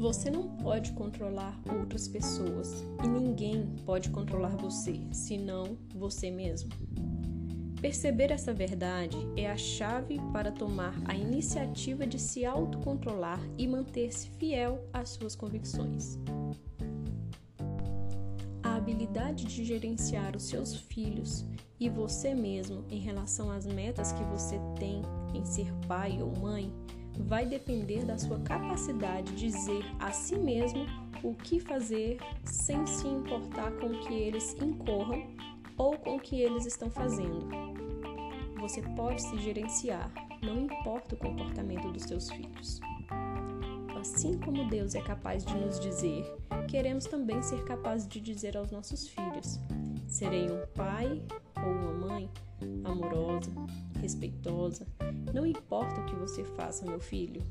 Você não pode controlar outras pessoas e ninguém pode controlar você, senão você mesmo. Perceber essa verdade é a chave para tomar a iniciativa de se autocontrolar e manter-se fiel às suas convicções. A habilidade de gerenciar os seus filhos e você mesmo em relação às metas que você tem em ser pai ou mãe vai depender da sua capacidade de dizer a si mesmo o que fazer sem se importar com que eles incorram ou com o que eles estão fazendo. Você pode se gerenciar, não importa o comportamento dos seus filhos. Assim como Deus é capaz de nos dizer, queremos também ser capazes de dizer aos nossos filhos: serei um pai ou uma mãe amorosa, respeitosa. Não importa o que você faça, meu filho.